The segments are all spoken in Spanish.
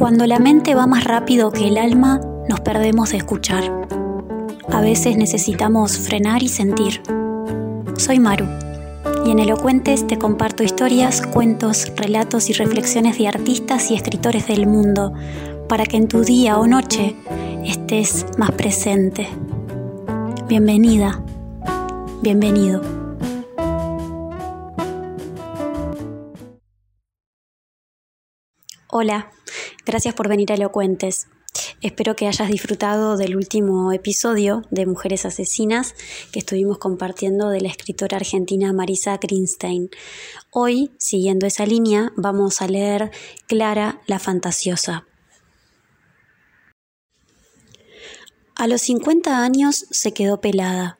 Cuando la mente va más rápido que el alma, nos perdemos de escuchar. A veces necesitamos frenar y sentir. Soy Maru y en Elocuentes te comparto historias, cuentos, relatos y reflexiones de artistas y escritores del mundo para que en tu día o noche estés más presente. Bienvenida, bienvenido. Hola, gracias por venir a Elocuentes. Espero que hayas disfrutado del último episodio de Mujeres Asesinas que estuvimos compartiendo de la escritora argentina Marisa Greenstein. Hoy, siguiendo esa línea, vamos a leer Clara la Fantasiosa. A los 50 años se quedó pelada.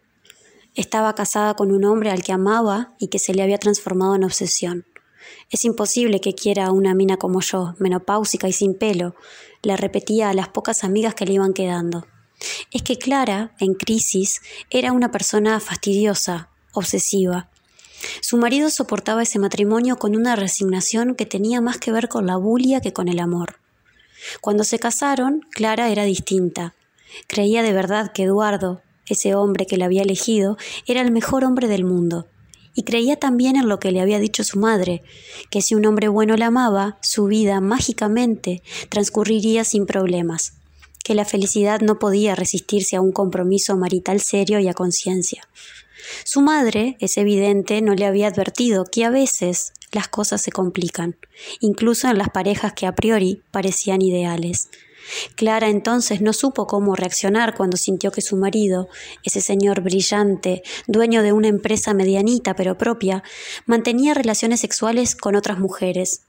Estaba casada con un hombre al que amaba y que se le había transformado en obsesión. Es imposible que quiera una mina como yo, menopáusica y sin pelo, le repetía a las pocas amigas que le iban quedando. Es que Clara, en crisis, era una persona fastidiosa, obsesiva. Su marido soportaba ese matrimonio con una resignación que tenía más que ver con la bulia que con el amor. Cuando se casaron, Clara era distinta. Creía de verdad que Eduardo, ese hombre que la había elegido, era el mejor hombre del mundo y creía también en lo que le había dicho su madre, que si un hombre bueno la amaba, su vida mágicamente transcurriría sin problemas, que la felicidad no podía resistirse a un compromiso marital serio y a conciencia. Su madre, es evidente, no le había advertido que a veces las cosas se complican, incluso en las parejas que a priori parecían ideales. Clara entonces no supo cómo reaccionar cuando sintió que su marido, ese señor brillante, dueño de una empresa medianita pero propia, mantenía relaciones sexuales con otras mujeres.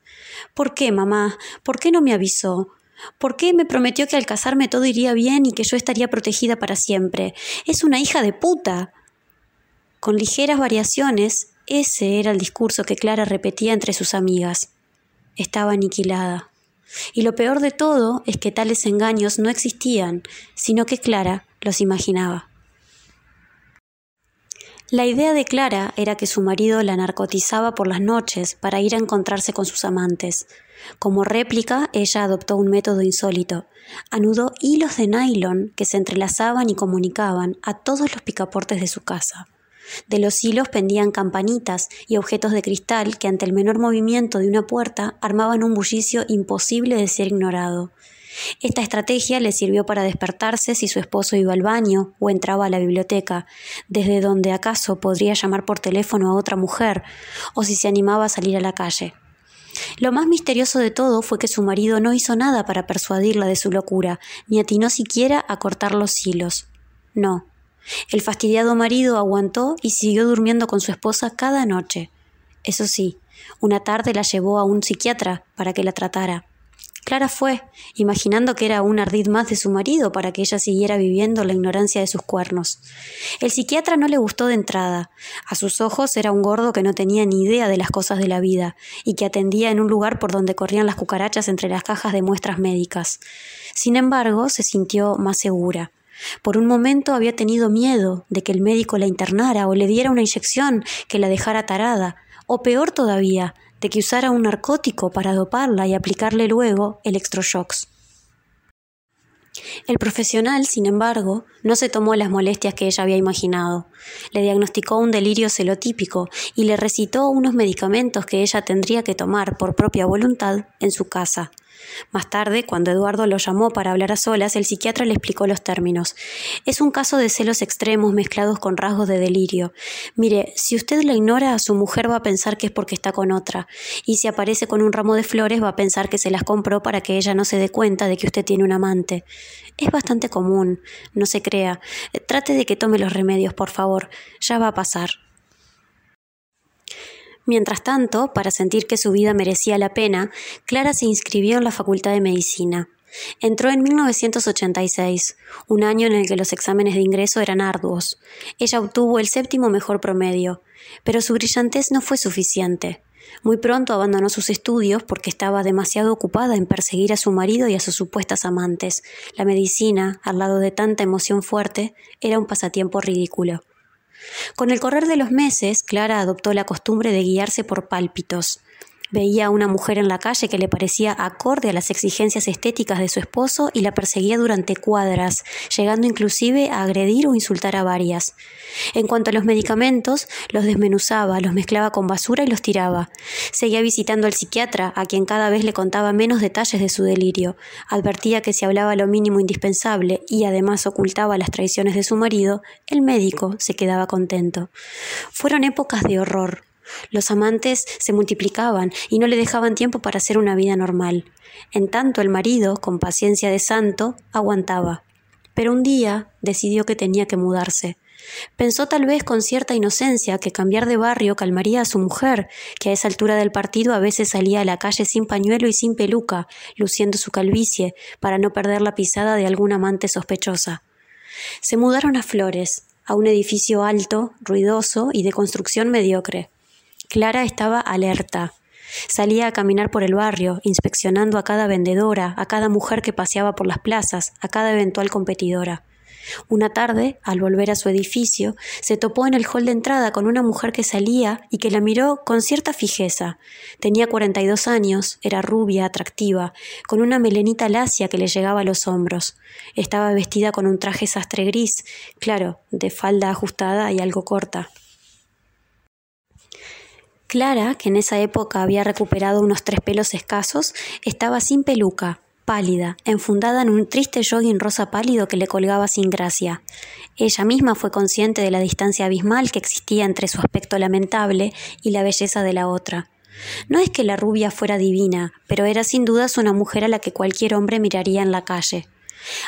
¿Por qué, mamá? ¿Por qué no me avisó? ¿Por qué me prometió que al casarme todo iría bien y que yo estaría protegida para siempre? Es una hija de puta. Con ligeras variaciones, ese era el discurso que Clara repetía entre sus amigas. Estaba aniquilada. Y lo peor de todo es que tales engaños no existían, sino que Clara los imaginaba. La idea de Clara era que su marido la narcotizaba por las noches para ir a encontrarse con sus amantes. Como réplica, ella adoptó un método insólito. Anudó hilos de nylon que se entrelazaban y comunicaban a todos los picaportes de su casa. De los hilos pendían campanitas y objetos de cristal que ante el menor movimiento de una puerta armaban un bullicio imposible de ser ignorado. Esta estrategia le sirvió para despertarse si su esposo iba al baño o entraba a la biblioteca, desde donde acaso podría llamar por teléfono a otra mujer, o si se animaba a salir a la calle. Lo más misterioso de todo fue que su marido no hizo nada para persuadirla de su locura, ni atinó siquiera a cortar los hilos. No, el fastidiado marido aguantó y siguió durmiendo con su esposa cada noche. Eso sí, una tarde la llevó a un psiquiatra para que la tratara. Clara fue, imaginando que era un ardid más de su marido para que ella siguiera viviendo la ignorancia de sus cuernos. El psiquiatra no le gustó de entrada. A sus ojos era un gordo que no tenía ni idea de las cosas de la vida y que atendía en un lugar por donde corrían las cucarachas entre las cajas de muestras médicas. Sin embargo, se sintió más segura. Por un momento había tenido miedo de que el médico la internara o le diera una inyección que la dejara tarada, o peor todavía, de que usara un narcótico para doparla y aplicarle luego electroshocks. El profesional, sin embargo, no se tomó las molestias que ella había imaginado. Le diagnosticó un delirio celotípico y le recitó unos medicamentos que ella tendría que tomar por propia voluntad en su casa. Más tarde, cuando Eduardo lo llamó para hablar a solas, el psiquiatra le explicó los términos. Es un caso de celos extremos mezclados con rasgos de delirio. Mire, si usted la ignora, su mujer va a pensar que es porque está con otra, y si aparece con un ramo de flores va a pensar que se las compró para que ella no se dé cuenta de que usted tiene un amante. Es bastante común, no se crea. Trate de que tome los remedios, por favor. Ya va a pasar. Mientras tanto, para sentir que su vida merecía la pena, Clara se inscribió en la Facultad de Medicina. Entró en 1986, un año en el que los exámenes de ingreso eran arduos. Ella obtuvo el séptimo mejor promedio, pero su brillantez no fue suficiente. Muy pronto abandonó sus estudios porque estaba demasiado ocupada en perseguir a su marido y a sus supuestas amantes. La medicina, al lado de tanta emoción fuerte, era un pasatiempo ridículo. Con el correr de los meses, Clara adoptó la costumbre de guiarse por pálpitos. Veía a una mujer en la calle que le parecía acorde a las exigencias estéticas de su esposo y la perseguía durante cuadras, llegando inclusive a agredir o insultar a varias. En cuanto a los medicamentos, los desmenuzaba, los mezclaba con basura y los tiraba. Seguía visitando al psiquiatra, a quien cada vez le contaba menos detalles de su delirio. Advertía que si hablaba lo mínimo indispensable y además ocultaba las traiciones de su marido, el médico se quedaba contento. Fueron épocas de horror, los amantes se multiplicaban y no le dejaban tiempo para hacer una vida normal. En tanto el marido, con paciencia de santo, aguantaba. Pero un día decidió que tenía que mudarse. Pensó tal vez con cierta inocencia que cambiar de barrio calmaría a su mujer, que a esa altura del partido a veces salía a la calle sin pañuelo y sin peluca, luciendo su calvicie, para no perder la pisada de alguna amante sospechosa. Se mudaron a Flores, a un edificio alto, ruidoso y de construcción mediocre. Clara estaba alerta. Salía a caminar por el barrio, inspeccionando a cada vendedora, a cada mujer que paseaba por las plazas, a cada eventual competidora. Una tarde, al volver a su edificio, se topó en el hall de entrada con una mujer que salía y que la miró con cierta fijeza. Tenía 42 años, era rubia, atractiva, con una melenita lacia que le llegaba a los hombros. Estaba vestida con un traje sastre gris, claro, de falda ajustada y algo corta. Clara, que en esa época había recuperado unos tres pelos escasos, estaba sin peluca, pálida, enfundada en un triste jogging rosa pálido que le colgaba sin gracia. Ella misma fue consciente de la distancia abismal que existía entre su aspecto lamentable y la belleza de la otra. No es que la rubia fuera divina, pero era sin dudas una mujer a la que cualquier hombre miraría en la calle.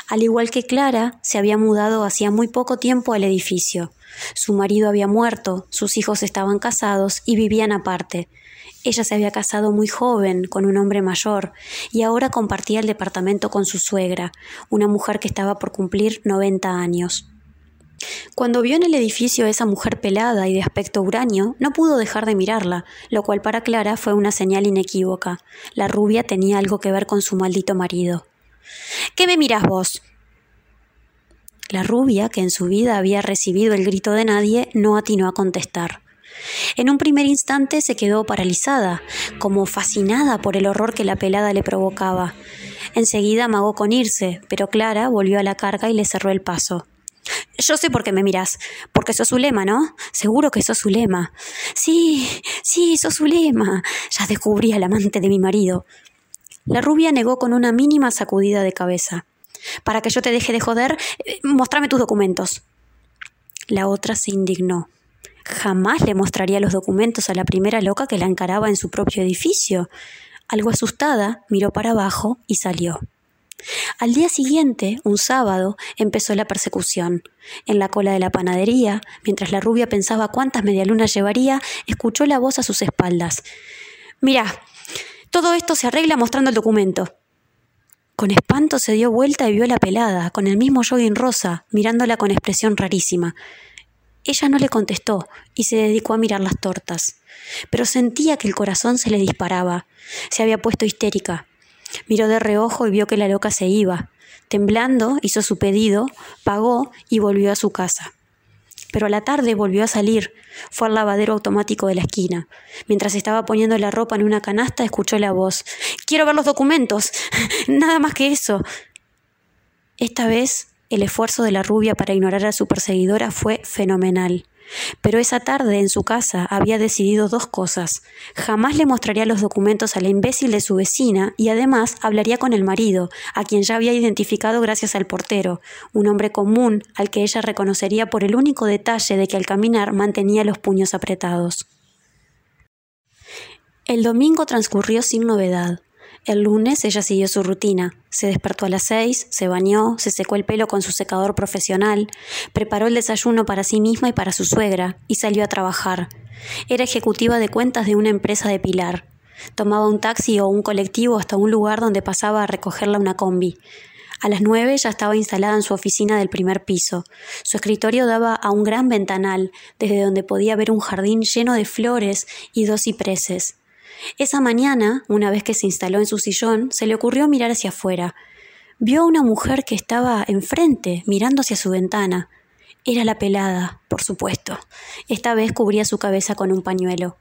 Al igual que Clara, se había mudado hacía muy poco tiempo al edificio. Su marido había muerto, sus hijos estaban casados y vivían aparte. Ella se había casado muy joven, con un hombre mayor, y ahora compartía el departamento con su suegra, una mujer que estaba por cumplir 90 años. Cuando vio en el edificio a esa mujer pelada y de aspecto uranio, no pudo dejar de mirarla, lo cual para Clara fue una señal inequívoca. La rubia tenía algo que ver con su maldito marido. ¿Qué me miras vos? La rubia, que en su vida había recibido el grito de nadie, no atinó a contestar. En un primer instante se quedó paralizada, como fascinada por el horror que la pelada le provocaba. Enseguida amagó con irse, pero Clara volvió a la carga y le cerró el paso. Yo sé por qué me miras, porque sos Zulema, ¿no? Seguro que sos Zulema. Sí, sí, sos Zulema. Ya descubrí al amante de mi marido. La rubia negó con una mínima sacudida de cabeza. Para que yo te deje de joder, eh, mostrame tus documentos. La otra se indignó. Jamás le mostraría los documentos a la primera loca que la encaraba en su propio edificio. Algo asustada, miró para abajo y salió. Al día siguiente, un sábado, empezó la persecución. En la cola de la panadería, mientras la rubia pensaba cuántas medialunas llevaría, escuchó la voz a sus espaldas. Mira, todo esto se arregla mostrando el documento. Con espanto se dio vuelta y vio a la pelada, con el mismo jogging rosa, mirándola con expresión rarísima. Ella no le contestó y se dedicó a mirar las tortas. Pero sentía que el corazón se le disparaba. Se había puesto histérica. Miró de reojo y vio que la loca se iba. Temblando, hizo su pedido, pagó y volvió a su casa pero a la tarde volvió a salir. Fue al lavadero automático de la esquina. Mientras estaba poniendo la ropa en una canasta, escuchó la voz. Quiero ver los documentos. Nada más que eso. Esta vez, el esfuerzo de la rubia para ignorar a su perseguidora fue fenomenal. Pero esa tarde en su casa había decidido dos cosas. Jamás le mostraría los documentos a la imbécil de su vecina y además hablaría con el marido, a quien ya había identificado gracias al portero, un hombre común al que ella reconocería por el único detalle de que al caminar mantenía los puños apretados. El domingo transcurrió sin novedad. El lunes ella siguió su rutina. Se despertó a las seis, se bañó, se secó el pelo con su secador profesional, preparó el desayuno para sí misma y para su suegra, y salió a trabajar. Era ejecutiva de cuentas de una empresa de Pilar. Tomaba un taxi o un colectivo hasta un lugar donde pasaba a recogerla una combi. A las nueve ya estaba instalada en su oficina del primer piso. Su escritorio daba a un gran ventanal, desde donde podía ver un jardín lleno de flores y dos cipreses. Esa mañana, una vez que se instaló en su sillón, se le ocurrió mirar hacia afuera. Vio a una mujer que estaba enfrente, mirando hacia su ventana. Era la pelada, por supuesto. Esta vez cubría su cabeza con un pañuelo.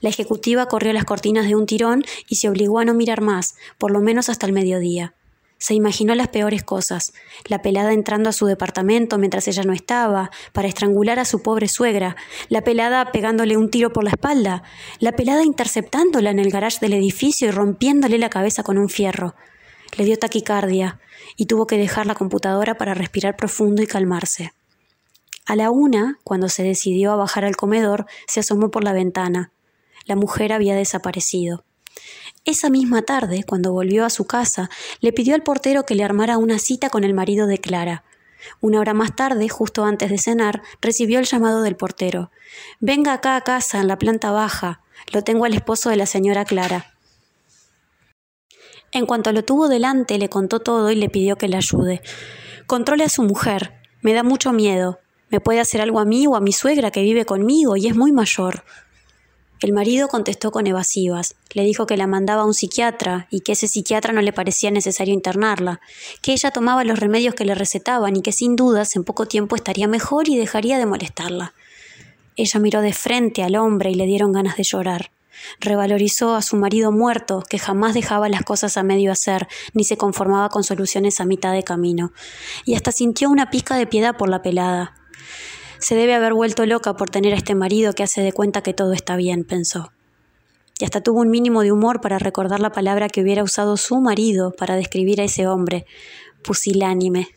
La ejecutiva corrió las cortinas de un tirón y se obligó a no mirar más, por lo menos hasta el mediodía. Se imaginó las peores cosas, la pelada entrando a su departamento mientras ella no estaba, para estrangular a su pobre suegra, la pelada pegándole un tiro por la espalda, la pelada interceptándola en el garage del edificio y rompiéndole la cabeza con un fierro. Le dio taquicardia y tuvo que dejar la computadora para respirar profundo y calmarse. A la una, cuando se decidió a bajar al comedor, se asomó por la ventana. La mujer había desaparecido. Esa misma tarde, cuando volvió a su casa, le pidió al portero que le armara una cita con el marido de Clara. Una hora más tarde, justo antes de cenar, recibió el llamado del portero. Venga acá a casa, en la planta baja. Lo tengo al esposo de la señora Clara. En cuanto lo tuvo delante, le contó todo y le pidió que le ayude. Controle a su mujer. Me da mucho miedo. Me puede hacer algo a mí o a mi suegra que vive conmigo y es muy mayor. El marido contestó con evasivas. Le dijo que la mandaba a un psiquiatra y que ese psiquiatra no le parecía necesario internarla, que ella tomaba los remedios que le recetaban y que sin dudas en poco tiempo estaría mejor y dejaría de molestarla. Ella miró de frente al hombre y le dieron ganas de llorar. Revalorizó a su marido muerto, que jamás dejaba las cosas a medio hacer, ni se conformaba con soluciones a mitad de camino, y hasta sintió una pizca de piedad por la pelada. Se debe haber vuelto loca por tener a este marido que hace de cuenta que todo está bien, pensó. Y hasta tuvo un mínimo de humor para recordar la palabra que hubiera usado su marido para describir a ese hombre, pusilánime.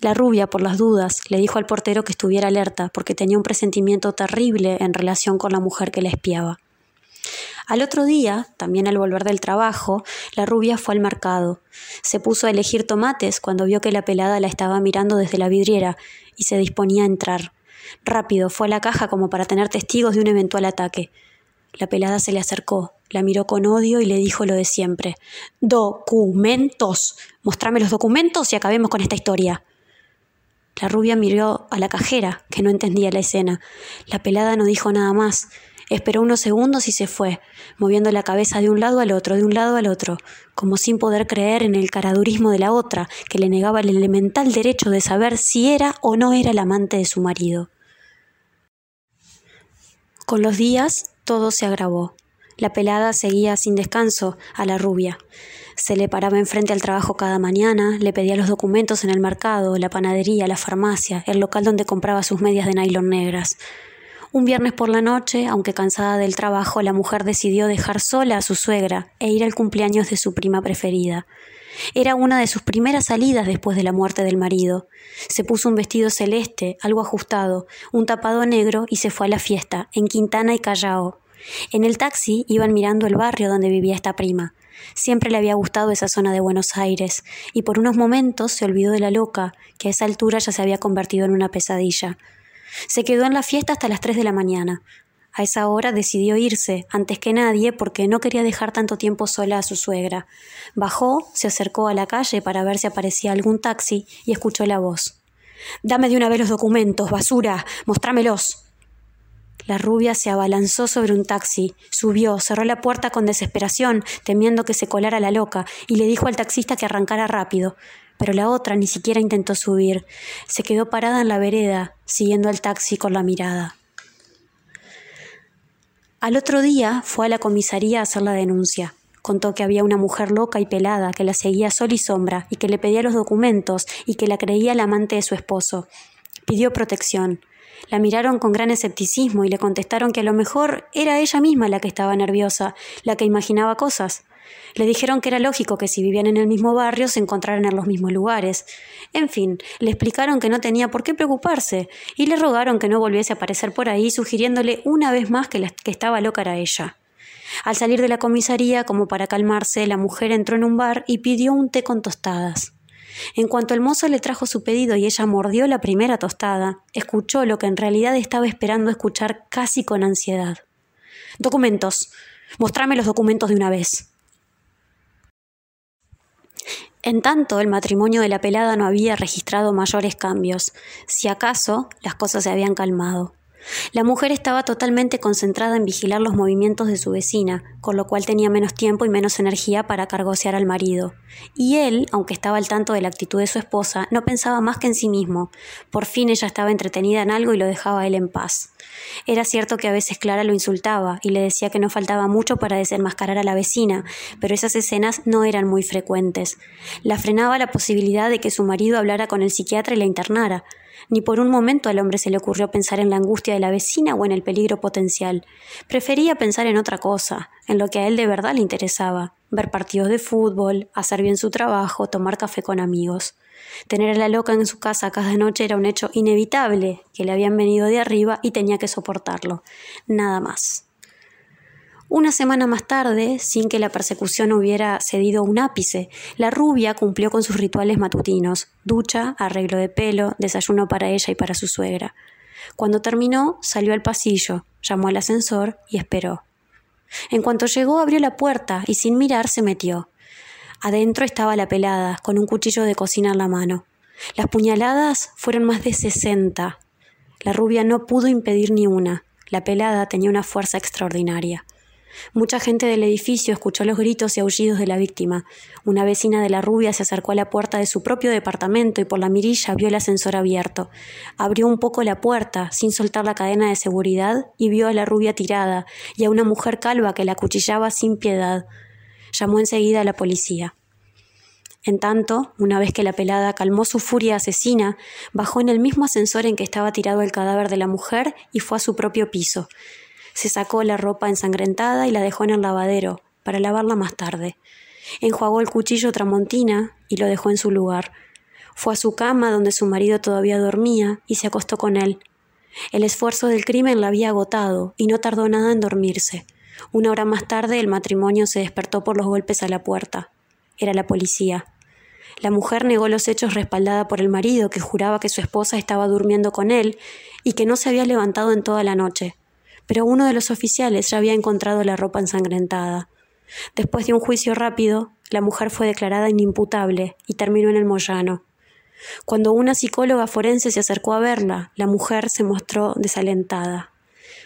La rubia, por las dudas, le dijo al portero que estuviera alerta porque tenía un presentimiento terrible en relación con la mujer que la espiaba. Al otro día, también al volver del trabajo, la rubia fue al mercado. Se puso a elegir tomates cuando vio que la pelada la estaba mirando desde la vidriera y se disponía a entrar. Rápido fue a la caja como para tener testigos de un eventual ataque. La pelada se le acercó, la miró con odio y le dijo lo de siempre. Documentos. Mostrame los documentos y acabemos con esta historia. La rubia miró a la cajera, que no entendía la escena. La pelada no dijo nada más. Esperó unos segundos y se fue, moviendo la cabeza de un lado al otro, de un lado al otro, como sin poder creer en el caradurismo de la otra, que le negaba el elemental derecho de saber si era o no era el amante de su marido. Con los días todo se agravó. La pelada seguía sin descanso a la rubia. Se le paraba enfrente al trabajo cada mañana, le pedía los documentos en el mercado, la panadería, la farmacia, el local donde compraba sus medias de nylon negras. Un viernes por la noche, aunque cansada del trabajo, la mujer decidió dejar sola a su suegra e ir al cumpleaños de su prima preferida. Era una de sus primeras salidas después de la muerte del marido. Se puso un vestido celeste, algo ajustado, un tapado negro y se fue a la fiesta, en Quintana y Callao. En el taxi iban mirando el barrio donde vivía esta prima. Siempre le había gustado esa zona de Buenos Aires, y por unos momentos se olvidó de la loca, que a esa altura ya se había convertido en una pesadilla. Se quedó en la fiesta hasta las tres de la mañana. A esa hora decidió irse, antes que nadie, porque no quería dejar tanto tiempo sola a su suegra. Bajó, se acercó a la calle para ver si aparecía algún taxi y escuchó la voz. Dame de una vez los documentos, basura, mostrámelos. La rubia se abalanzó sobre un taxi, subió, cerró la puerta con desesperación, temiendo que se colara la loca, y le dijo al taxista que arrancara rápido pero la otra ni siquiera intentó subir. Se quedó parada en la vereda, siguiendo al taxi con la mirada. Al otro día fue a la comisaría a hacer la denuncia. Contó que había una mujer loca y pelada que la seguía sol y sombra y que le pedía los documentos y que la creía la amante de su esposo. Pidió protección. La miraron con gran escepticismo y le contestaron que a lo mejor era ella misma la que estaba nerviosa, la que imaginaba cosas. Le dijeron que era lógico que si vivían en el mismo barrio se encontraran en los mismos lugares. En fin, le explicaron que no tenía por qué preocuparse y le rogaron que no volviese a aparecer por ahí, sugiriéndole una vez más que, estaba loca era ella. Al salir de la comisaría, como para calmarse, la mujer entró en un bar y pidió un té con tostadas. En cuanto el mozo le trajo su pedido y ella mordió la primera tostada, escuchó lo que en realidad estaba esperando escuchar casi con ansiedad. Documentos. Mostrame los documentos de una vez. En tanto, el matrimonio de la pelada no había registrado mayores cambios. Si acaso, las cosas se habían calmado. La mujer estaba totalmente concentrada en vigilar los movimientos de su vecina, con lo cual tenía menos tiempo y menos energía para cargosear al marido. Y él, aunque estaba al tanto de la actitud de su esposa, no pensaba más que en sí mismo. Por fin ella estaba entretenida en algo y lo dejaba él en paz. Era cierto que a veces Clara lo insultaba y le decía que no faltaba mucho para desenmascarar a la vecina, pero esas escenas no eran muy frecuentes. La frenaba la posibilidad de que su marido hablara con el psiquiatra y la internara. Ni por un momento al hombre se le ocurrió pensar en la angustia de la vecina o en el peligro potencial. Prefería pensar en otra cosa, en lo que a él de verdad le interesaba, ver partidos de fútbol, hacer bien su trabajo, tomar café con amigos. Tener a la loca en su casa cada noche era un hecho inevitable, que le habían venido de arriba y tenía que soportarlo. Nada más. Una semana más tarde, sin que la persecución hubiera cedido un ápice, la rubia cumplió con sus rituales matutinos, ducha, arreglo de pelo, desayuno para ella y para su suegra. Cuando terminó, salió al pasillo, llamó al ascensor y esperó. En cuanto llegó, abrió la puerta y sin mirar se metió. Adentro estaba la pelada, con un cuchillo de cocina en la mano. Las puñaladas fueron más de sesenta. La rubia no pudo impedir ni una. La pelada tenía una fuerza extraordinaria. Mucha gente del edificio escuchó los gritos y aullidos de la víctima. Una vecina de la rubia se acercó a la puerta de su propio departamento y por la mirilla vio el ascensor abierto. Abrió un poco la puerta, sin soltar la cadena de seguridad, y vio a la rubia tirada y a una mujer calva que la cuchillaba sin piedad. Llamó enseguida a la policía. En tanto, una vez que la pelada calmó su furia asesina, bajó en el mismo ascensor en que estaba tirado el cadáver de la mujer y fue a su propio piso. Se sacó la ropa ensangrentada y la dejó en el lavadero, para lavarla más tarde. Enjuagó el cuchillo tramontina y lo dejó en su lugar. Fue a su cama donde su marido todavía dormía y se acostó con él. El esfuerzo del crimen la había agotado y no tardó nada en dormirse. Una hora más tarde el matrimonio se despertó por los golpes a la puerta. Era la policía. La mujer negó los hechos respaldada por el marido, que juraba que su esposa estaba durmiendo con él y que no se había levantado en toda la noche pero uno de los oficiales ya había encontrado la ropa ensangrentada. Después de un juicio rápido, la mujer fue declarada inimputable y terminó en el Moyano. Cuando una psicóloga forense se acercó a verla, la mujer se mostró desalentada.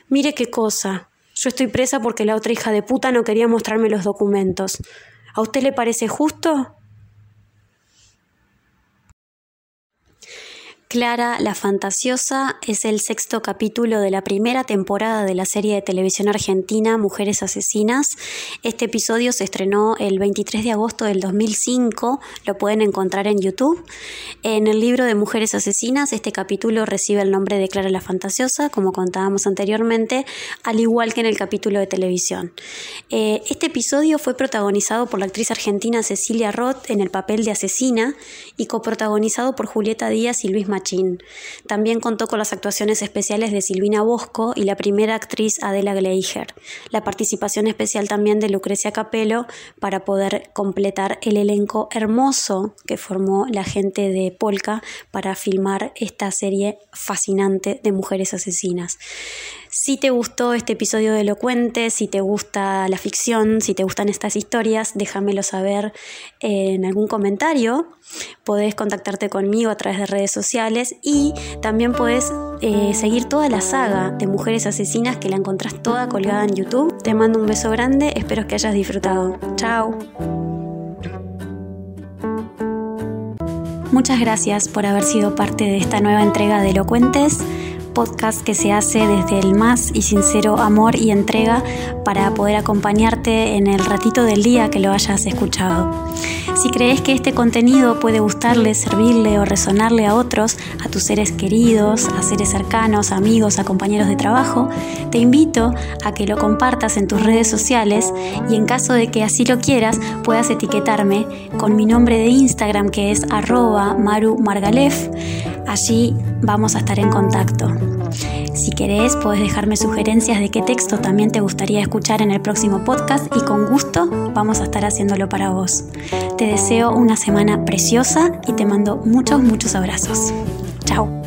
Mire qué cosa. Yo estoy presa porque la otra hija de puta no quería mostrarme los documentos. ¿A usted le parece justo? Clara la Fantasiosa es el sexto capítulo de la primera temporada de la serie de televisión argentina Mujeres Asesinas. Este episodio se estrenó el 23 de agosto del 2005, lo pueden encontrar en YouTube. En el libro de Mujeres Asesinas, este capítulo recibe el nombre de Clara la Fantasiosa, como contábamos anteriormente, al igual que en el capítulo de televisión. Eh, este episodio fue protagonizado por la actriz argentina Cecilia Roth en el papel de asesina y coprotagonizado por Julieta Díaz y Luis Machado también contó con las actuaciones especiales de Silvina Bosco y la primera actriz Adela Gleicher. La participación especial también de Lucrecia Capello para poder completar el elenco hermoso que formó la gente de Polka para filmar esta serie fascinante de mujeres asesinas. Si te gustó este episodio de Elocuente, si te gusta la ficción, si te gustan estas historias, déjamelo saber en algún comentario. Podés contactarte conmigo a través de redes sociales y también podés eh, seguir toda la saga de Mujeres Asesinas que la encontrás toda colgada en YouTube. Te mando un beso grande, espero que hayas disfrutado. Chao. Muchas gracias por haber sido parte de esta nueva entrega de Elocuentes podcast que se hace desde el más y sincero amor y entrega para poder acompañarte en el ratito del día que lo hayas escuchado. Si crees que este contenido puede gustarle, servirle o resonarle a otros, a tus seres queridos, a seres cercanos, amigos, a compañeros de trabajo, te invito a que lo compartas en tus redes sociales y en caso de que así lo quieras, puedas etiquetarme con mi nombre de Instagram que es arroba marumargalef. Allí vamos a estar en contacto. Si querés, podés dejarme sugerencias de qué texto también te gustaría escuchar en el próximo podcast y con gusto vamos a estar haciéndolo para vos. Te deseo una semana preciosa y te mando muchos, muchos abrazos. Chao.